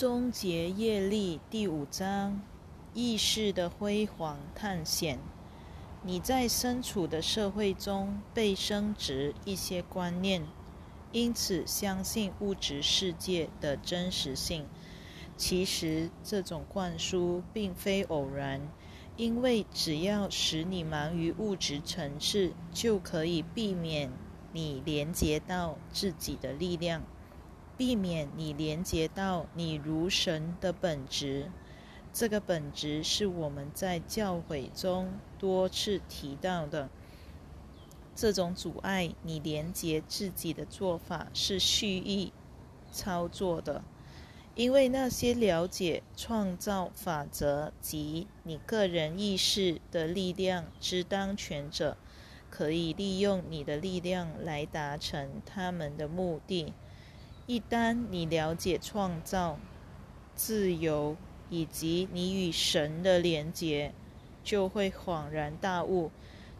终结业力第五章：意识的辉煌探险。你在身处的社会中被升值一些观念，因此相信物质世界的真实性。其实这种灌输并非偶然，因为只要使你忙于物质层次，就可以避免你连接到自己的力量。避免你连接到你如神的本质，这个本质是我们在教诲中多次提到的。这种阻碍你连接自己的做法是蓄意操作的，因为那些了解创造法则及你个人意识的力量之当权者，可以利用你的力量来达成他们的目的。一旦你了解创造、自由以及你与神的连结，就会恍然大悟：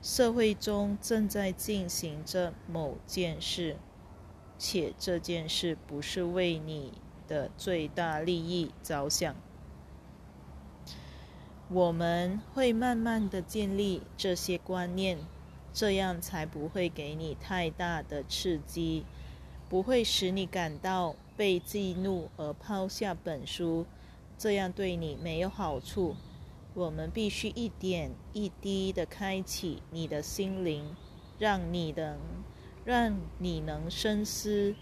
社会中正在进行着某件事，且这件事不是为你的最大利益着想。我们会慢慢的建立这些观念，这样才不会给你太大的刺激。不会使你感到被激怒而抛下本书，这样对你没有好处。我们必须一点一滴地开启你的心灵，让你能让你能深思、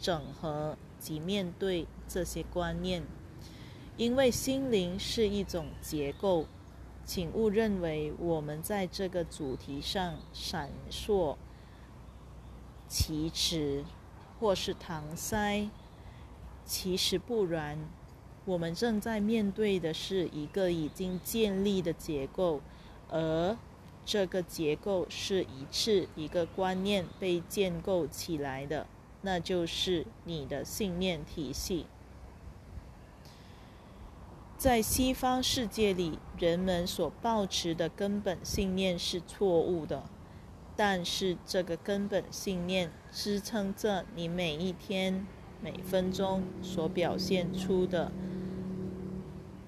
整合及面对这些观念。因为心灵是一种结构，请勿认为我们在这个主题上闪烁其词。或是搪塞，其实不然。我们正在面对的是一个已经建立的结构，而这个结构是一次一个观念被建构起来的，那就是你的信念体系。在西方世界里，人们所抱持的根本信念是错误的。但是，这个根本信念支撑着你每一天、每分钟所表现出的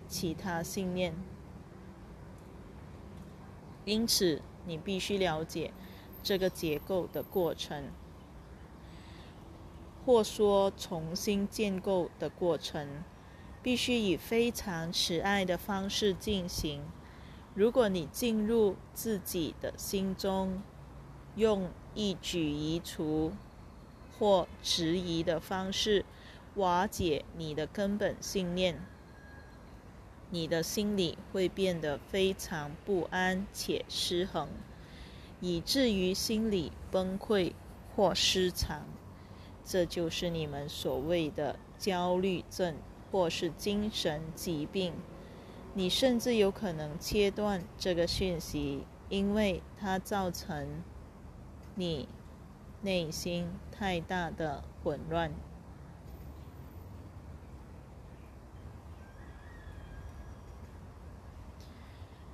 其他信念。因此，你必须了解这个结构的过程，或说重新建构的过程，必须以非常慈爱的方式进行。如果你进入自己的心中，用一举一除或质疑的方式瓦解你的根本信念，你的心里会变得非常不安且失衡，以至于心理崩溃或失常。这就是你们所谓的焦虑症或是精神疾病。你甚至有可能切断这个讯息，因为它造成。你内心太大的混乱，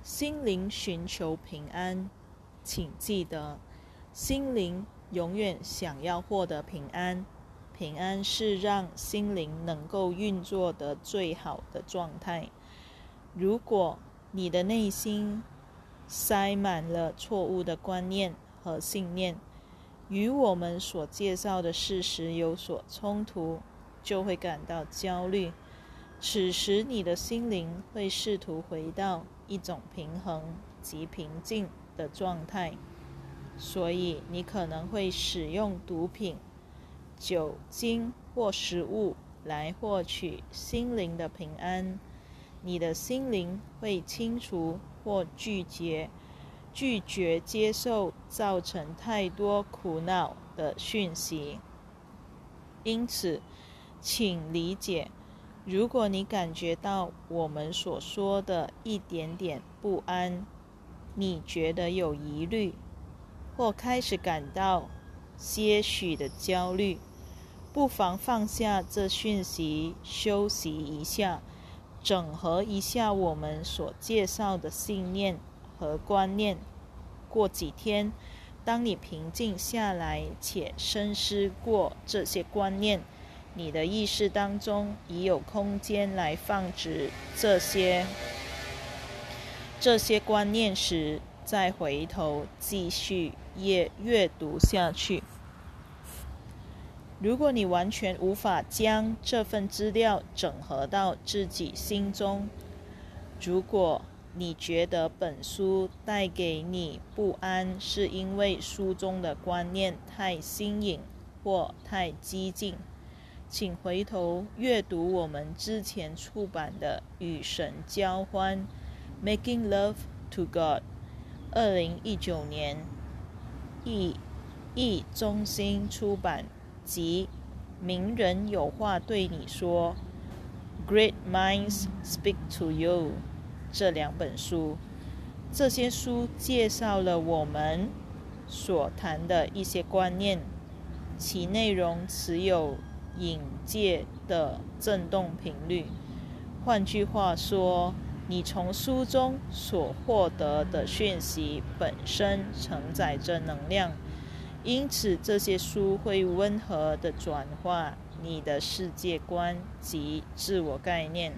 心灵寻求平安，请记得，心灵永远想要获得平安。平安是让心灵能够运作的最好的状态。如果你的内心塞满了错误的观念，和信念与我们所介绍的事实有所冲突，就会感到焦虑。此时，你的心灵会试图回到一种平衡及平静的状态，所以你可能会使用毒品、酒精或食物来获取心灵的平安。你的心灵会清除或拒绝。拒绝接受造成太多苦恼的讯息，因此，请理解：如果你感觉到我们所说的一点点不安，你觉得有疑虑，或开始感到些许的焦虑，不妨放下这讯息，休息一下，整合一下我们所介绍的信念。和观念。过几天，当你平静下来且深思过这些观念，你的意识当中已有空间来放置这些这些观念时，再回头继续阅阅读下去。如果你完全无法将这份资料整合到自己心中，如果你觉得本书带给你不安，是因为书中的观念太新颖或太激进，请回头阅读我们之前出版的《与神交欢》（Making Love to God），二零一九年译译中心出版。及名人有话对你说，《Great Minds Speak to You》这两本书，这些书介绍了我们所谈的一些观念，其内容持有引介的振动频率。换句话说，你从书中所获得的讯息本身承载着能量。因此，这些书会温和地转化你的世界观及自我概念，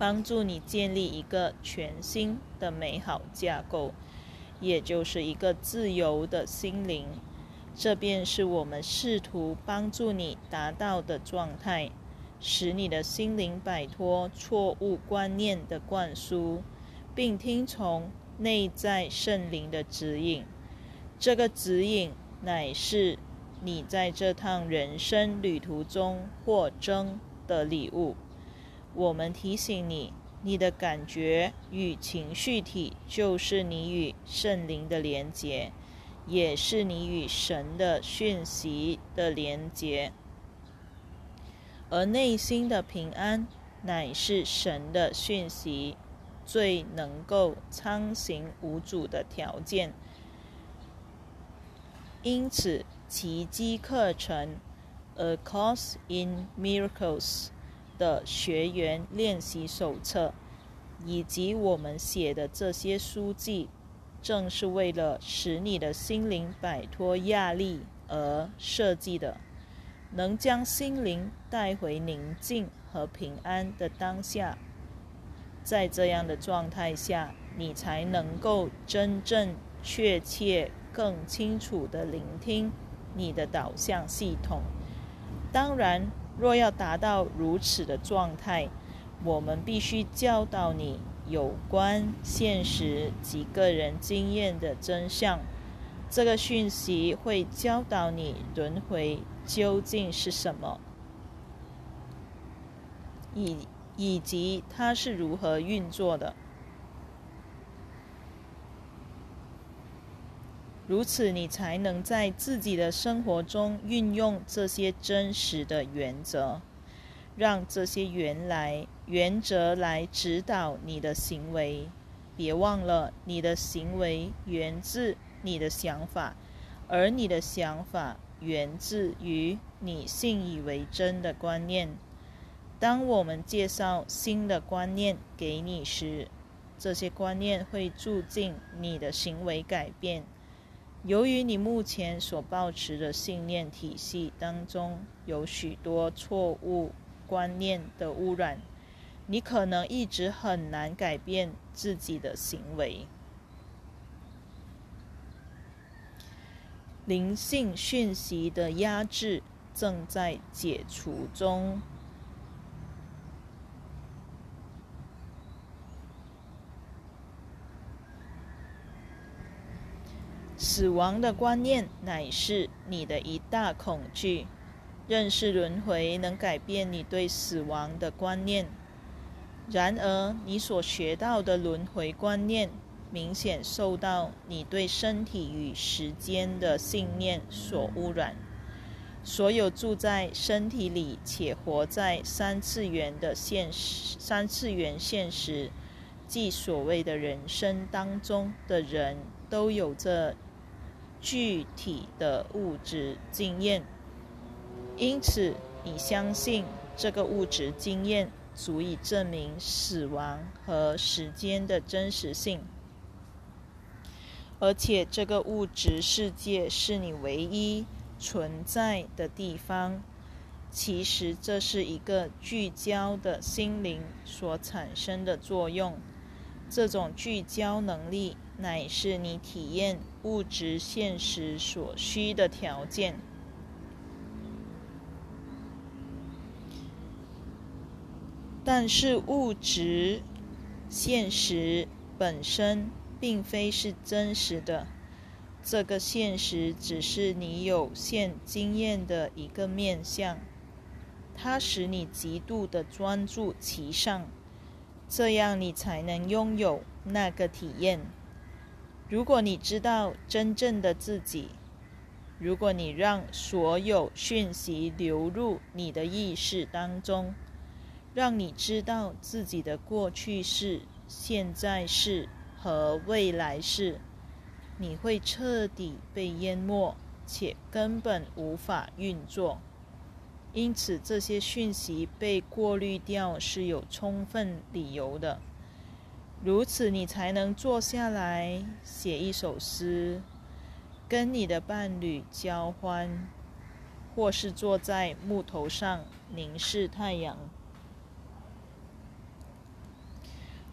帮助你建立一个全新的美好架构，也就是一个自由的心灵。这便是我们试图帮助你达到的状态，使你的心灵摆脱错误观念的灌输，并听从内在圣灵的指引。这个指引乃是你在这趟人生旅途中获征的礼物。我们提醒你，你的感觉与情绪体就是你与圣灵的连结，也是你与神的讯息的连结。而内心的平安，乃是神的讯息最能够畅行无阻的条件。因此，奇迹课程《A Course in Miracles》的学员练习手册，以及我们写的这些书籍，正是为了使你的心灵摆脱压力而设计的，能将心灵带回宁静和平安的当下。在这样的状态下，你才能够真正确切。更清楚地聆听你的导向系统。当然，若要达到如此的状态，我们必须教导你有关现实及个人经验的真相。这个讯息会教导你轮回究竟是什么，以以及它是如何运作的。如此，你才能在自己的生活中运用这些真实的原则，让这些原来原则来指导你的行为。别忘了，你的行为源自你的想法，而你的想法源自于你信以为真的观念。当我们介绍新的观念给你时，这些观念会促进你的行为改变。由于你目前所保持的信念体系当中有许多错误观念的污染，你可能一直很难改变自己的行为。灵性讯息的压制正在解除中。死亡的观念乃是你的一大恐惧。认识轮回能改变你对死亡的观念。然而，你所学到的轮回观念明显受到你对身体与时间的信念所污染。所有住在身体里且活在三次元的现实、三次元现实，即所谓的人生当中的人都有着。具体的物质经验，因此你相信这个物质经验足以证明死亡和时间的真实性，而且这个物质世界是你唯一存在的地方。其实这是一个聚焦的心灵所产生的作用。这种聚焦能力乃是你体验物质现实所需的条件。但是物质现实本身并非是真实的。这个现实只是你有限经验的一个面相，它使你极度的专注其上，这样你才能拥有那个体验。如果你知道真正的自己，如果你让所有讯息流入你的意识当中，让你知道自己的过去式、现在式和未来式。你会彻底被淹没，且根本无法运作。因此，这些讯息被过滤掉是有充分理由的。如此，你才能坐下来写一首诗，跟你的伴侣交欢，或是坐在木头上凝视太阳。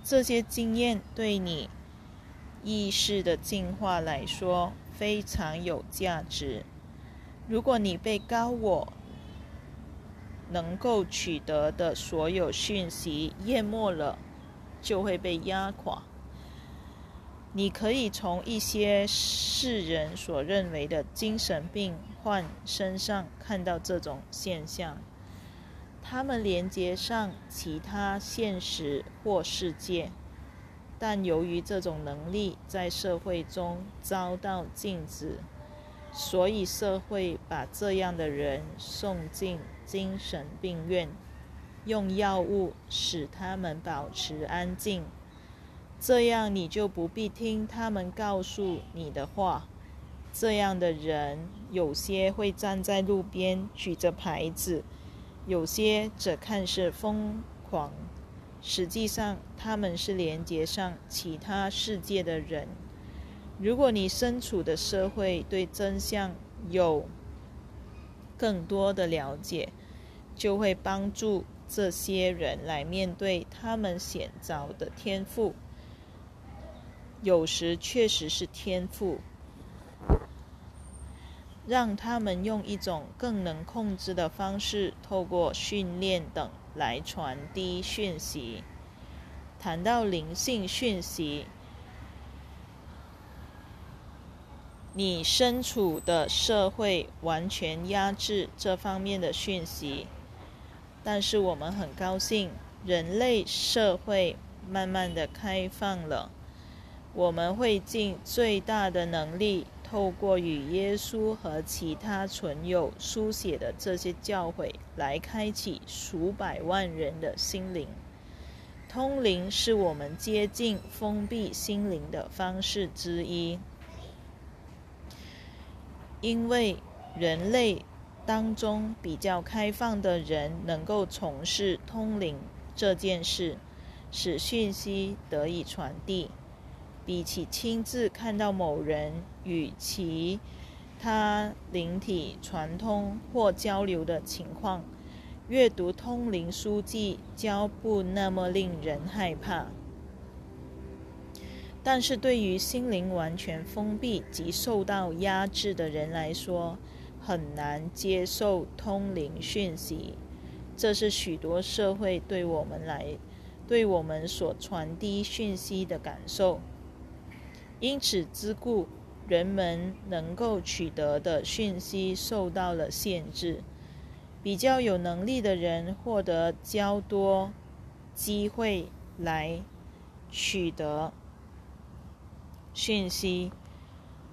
这些经验对你。意识的进化来说非常有价值。如果你被高我能够取得的所有讯息淹没了，就会被压垮。你可以从一些世人所认为的精神病患身上看到这种现象。他们连接上其他现实或世界。但由于这种能力在社会中遭到禁止，所以社会把这样的人送进精神病院，用药物使他们保持安静。这样你就不必听他们告诉你的话。这样的人有些会站在路边举着牌子，有些则看似疯狂。实际上，他们是连接上其他世界的人。如果你身处的社会对真相有更多的了解，就会帮助这些人来面对他们显着的天赋。有时确实是天赋，让他们用一种更能控制的方式，透过训练等。来传递讯息。谈到灵性讯息，你身处的社会完全压制这方面的讯息，但是我们很高兴，人类社会慢慢的开放了。我们会尽最大的能力。透过与耶稣和其他存有书写的这些教诲来开启数百万人的心灵，通灵是我们接近封闭心灵的方式之一。因为人类当中比较开放的人能够从事通灵这件事，使讯息得以传递。比起亲自看到某人与其他灵体传通或交流的情况，阅读通灵书籍较不那么令人害怕。但是对于心灵完全封闭及受到压制的人来说，很难接受通灵讯息。这是许多社会对我们来对我们所传递讯息的感受。因此之故，人们能够取得的讯息受到了限制。比较有能力的人获得较多机会来取得讯息，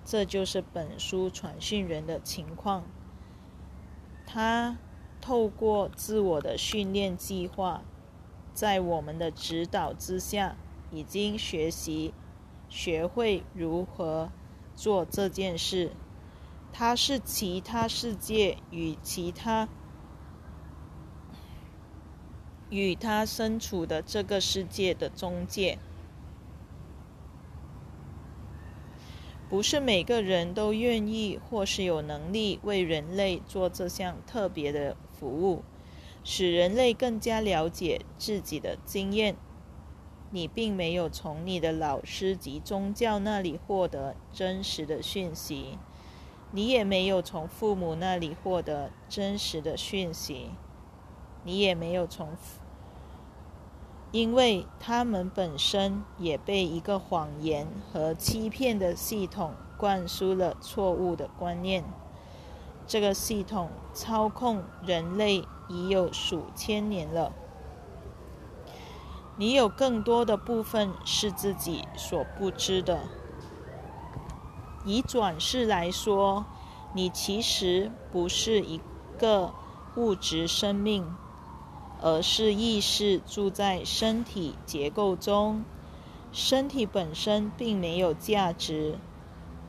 这就是本书传讯人的情况。他透过自我的训练计划，在我们的指导之下，已经学习。学会如何做这件事，他是其他世界与其他与他身处的这个世界的中介。不是每个人都愿意或是有能力为人类做这项特别的服务，使人类更加了解自己的经验。你并没有从你的老师及宗教那里获得真实的讯息，你也没有从父母那里获得真实的讯息，你也没有从，因为他们本身也被一个谎言和欺骗的系统灌输了错误的观念。这个系统操控人类已有数千年了。你有更多的部分是自己所不知的。以转世来说，你其实不是一个物质生命，而是意识住在身体结构中。身体本身并没有价值。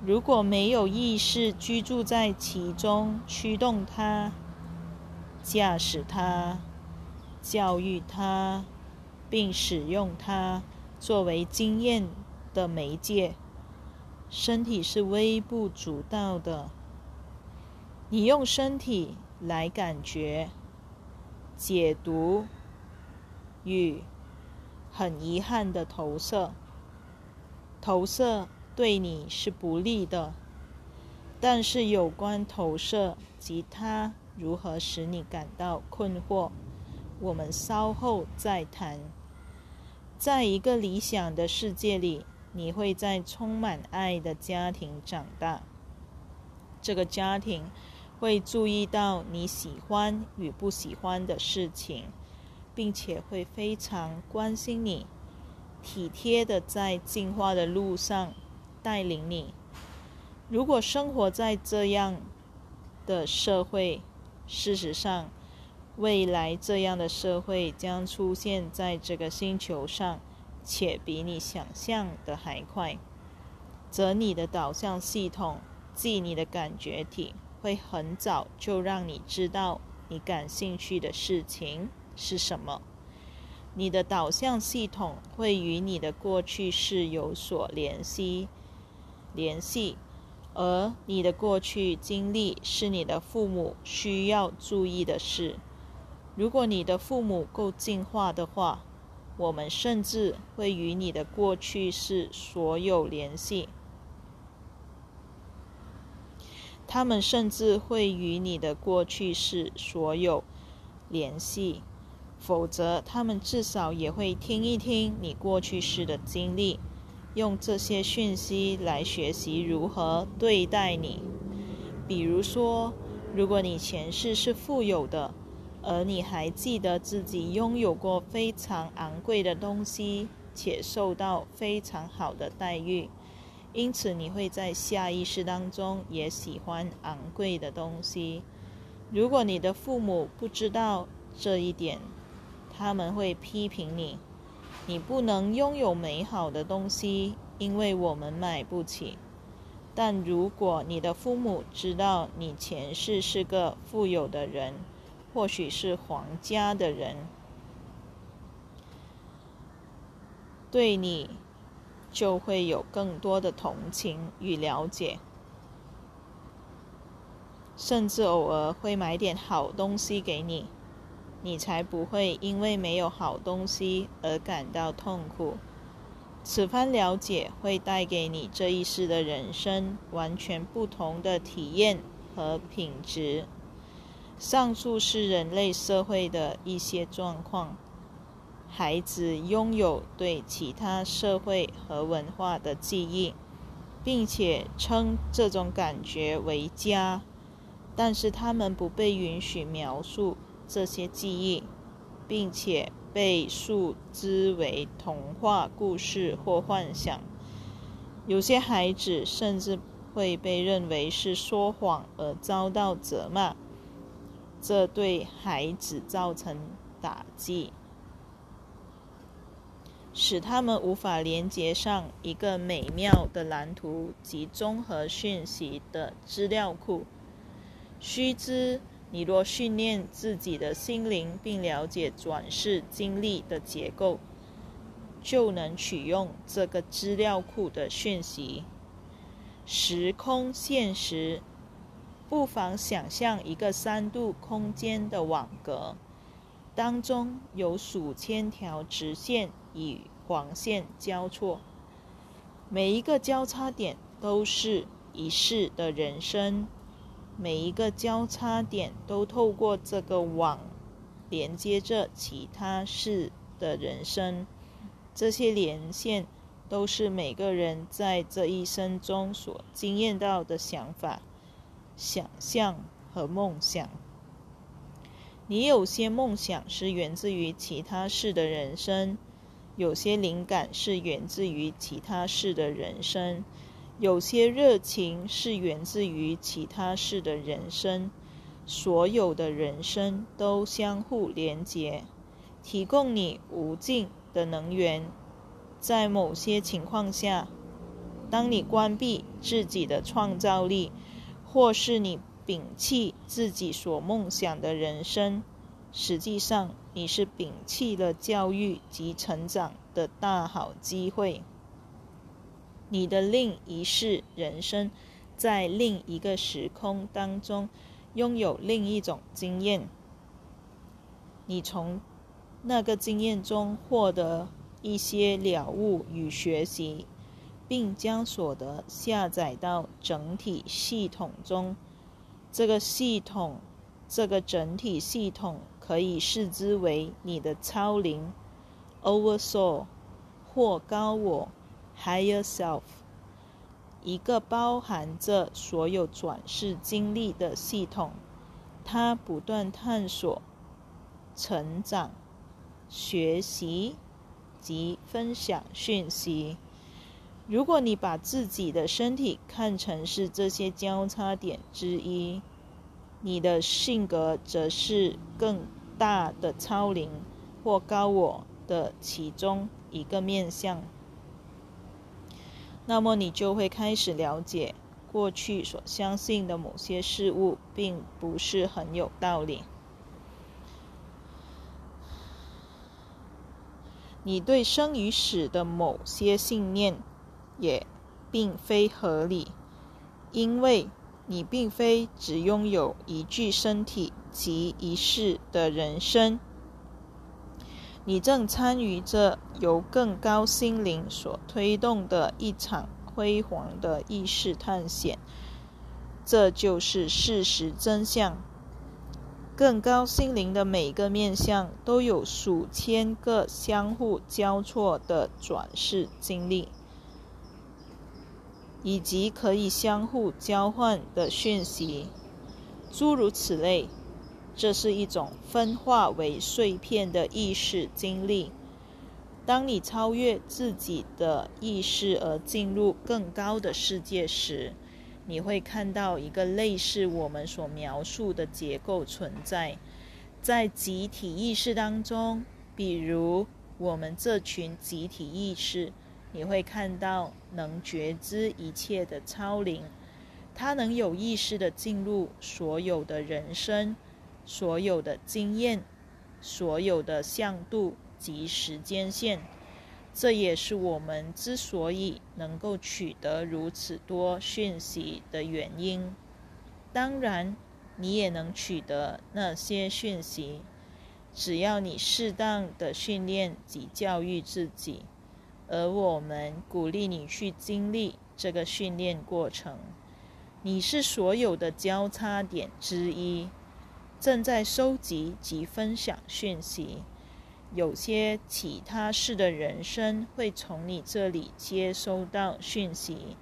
如果没有意识居住在其中，驱动它、驾驶它、教育它。并使用它作为经验的媒介。身体是微不足道的。你用身体来感觉、解读与很遗憾的投射。投射对你是不利的，但是有关投射及它如何使你感到困惑，我们稍后再谈。在一个理想的世界里，你会在充满爱的家庭长大。这个家庭会注意到你喜欢与不喜欢的事情，并且会非常关心你，体贴的在进化的路上带领你。如果生活在这样的社会，事实上。未来这样的社会将出现在这个星球上，且比你想象的还快。则你的导向系统，即你的感觉体，会很早就让你知道你感兴趣的事情是什么。你的导向系统会与你的过去式有所联系，联系，而你的过去经历是你的父母需要注意的事。如果你的父母够进化的话，我们甚至会与你的过去式所有联系。他们甚至会与你的过去式所有联系，否则他们至少也会听一听你过去式的经历，用这些讯息来学习如何对待你。比如说，如果你前世是富有的。而你还记得自己拥有过非常昂贵的东西，且受到非常好的待遇，因此你会在下意识当中也喜欢昂贵的东西。如果你的父母不知道这一点，他们会批评你：你不能拥有美好的东西，因为我们买不起。但如果你的父母知道你前世是个富有的人，或许是皇家的人，对你就会有更多的同情与了解，甚至偶尔会买点好东西给你，你才不会因为没有好东西而感到痛苦。此番了解会带给你这一世的人生完全不同的体验和品质。上述是人类社会的一些状况。孩子拥有对其他社会和文化的记忆，并且称这种感觉为家，但是他们不被允许描述这些记忆，并且被树之为童话故事或幻想。有些孩子甚至会被认为是说谎而遭到责骂。这对孩子造成打击，使他们无法连接上一个美妙的蓝图及综合讯息的资料库。须知，你若训练自己的心灵，并了解转世经历的结构，就能取用这个资料库的讯息。时空现实，不妨想象一个三度空间的网格，当中有数千条直线与黄线交错，每一个交叉点都是一世的人生，每一个交叉点都透过这个网连接着其他世的人生，这些连线。都是每个人在这一生中所经验到的想法、想象和梦想。你有些梦想是源自于其他事的人生，有些灵感是源自于其他事的人生，有些热情是源自于其他事的人生。所有的人生都相互连结，提供你无尽的能源。在某些情况下，当你关闭自己的创造力，或是你摒弃自己所梦想的人生，实际上你是摒弃了教育及成长的大好机会。你的另一世人生，在另一个时空当中拥有另一种经验，你从那个经验中获得。一些了悟与学习，并将所得下载到整体系统中。这个系统，这个整体系统可以视之为你的超灵 （Oversoul） 或高我 （Higher Self），一个包含着所有转世经历的系统。它不断探索、成长、学习。及分享讯息。如果你把自己的身体看成是这些交叉点之一，你的性格则是更大的超灵或高我的其中一个面相。那么你就会开始了解，过去所相信的某些事物并不是很有道理。你对生与死的某些信念也并非合理，因为你并非只拥有一具身体及一世的人生，你正参与着由更高心灵所推动的一场辉煌的意识探险，这就是事实真相。更高心灵的每个面相都有数千个相互交错的转世经历，以及可以相互交换的讯息，诸如此类。这是一种分化为碎片的意识经历。当你超越自己的意识而进入更高的世界时，你会看到一个类似我们所描述的结构存在，在集体意识当中，比如我们这群集体意识，你会看到能觉知一切的超灵，它能有意识的进入所有的人生、所有的经验、所有的向度及时间线。这也是我们之所以能够取得如此多讯息的原因。当然，你也能取得那些讯息，只要你适当的训练及教育自己。而我们鼓励你去经历这个训练过程。你是所有的交叉点之一，正在收集及分享讯息。有些其他事的人生会从你这里接收到讯息，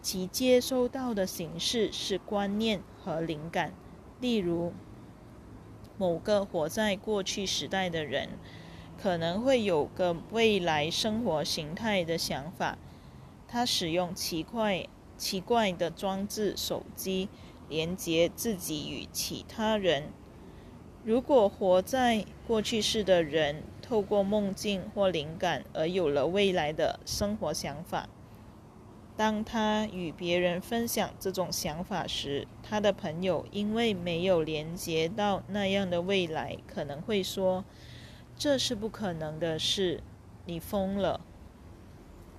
其接收到的形式是观念和灵感。例如，某个活在过去时代的人可能会有个未来生活形态的想法，他使用奇怪奇怪的装置手机连接自己与其他人。如果活在过去式的人透过梦境或灵感而有了未来的生活想法，当他与别人分享这种想法时，他的朋友因为没有连接到那样的未来，可能会说：“这是不可能的事，你疯了。”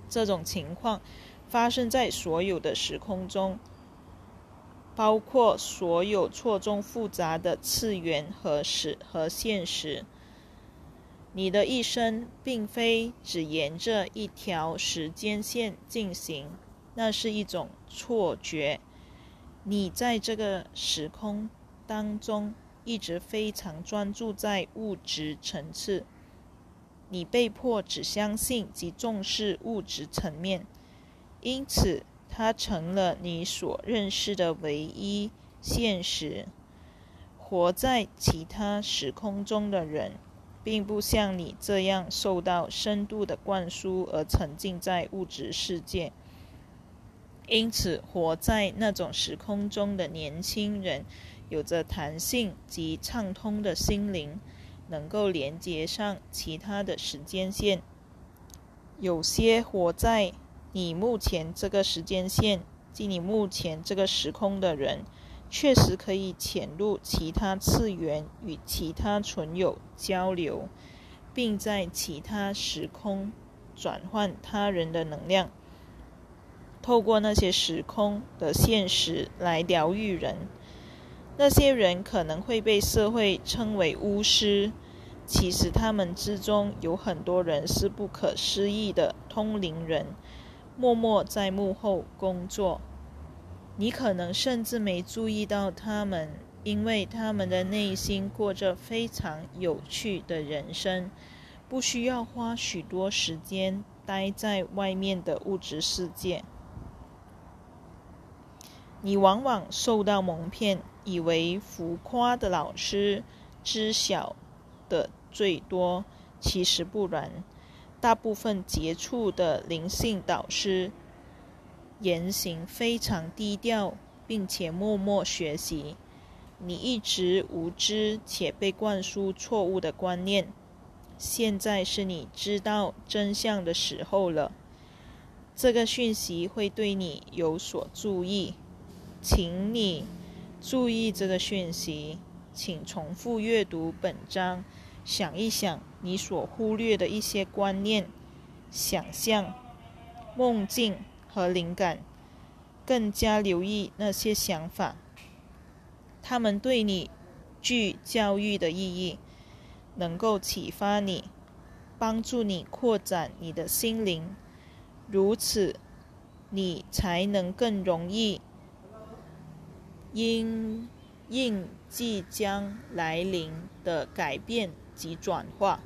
这种情况发生在所有的时空中，包括所有错综复杂的次元和实和现实。你的一生并非只沿着一条时间线进行，那是一种错觉。你在这个时空当中一直非常专注在物质层次，你被迫只相信及重视物质层面，因此它成了你所认识的唯一现实。活在其他时空中的人。并不像你这样受到深度的灌输而沉浸在物质世界，因此活在那种时空中的年轻人有着弹性及畅通的心灵，能够连接上其他的时间线。有些活在你目前这个时间线即你目前这个时空的人。确实可以潜入其他次元，与其他存有交流，并在其他时空转换他人的能量，透过那些时空的现实来疗愈人。那些人可能会被社会称为巫师，其实他们之中有很多人是不可思议的通灵人，默默在幕后工作。你可能甚至没注意到他们，因为他们的内心过着非常有趣的人生，不需要花许多时间待在外面的物质世界。你往往受到蒙骗，以为浮夸的老师知晓的最多，其实不然。大部分杰出的灵性导师。言行非常低调，并且默默学习。你一直无知且被灌输错误的观念。现在是你知道真相的时候了。这个讯息会对你有所注意，请你注意这个讯息。请重复阅读本章，想一想你所忽略的一些观念、想象、梦境。和灵感，更加留意那些想法，他们对你具教育的意义，能够启发你，帮助你扩展你的心灵，如此，你才能更容易因应即将来临的改变及转化。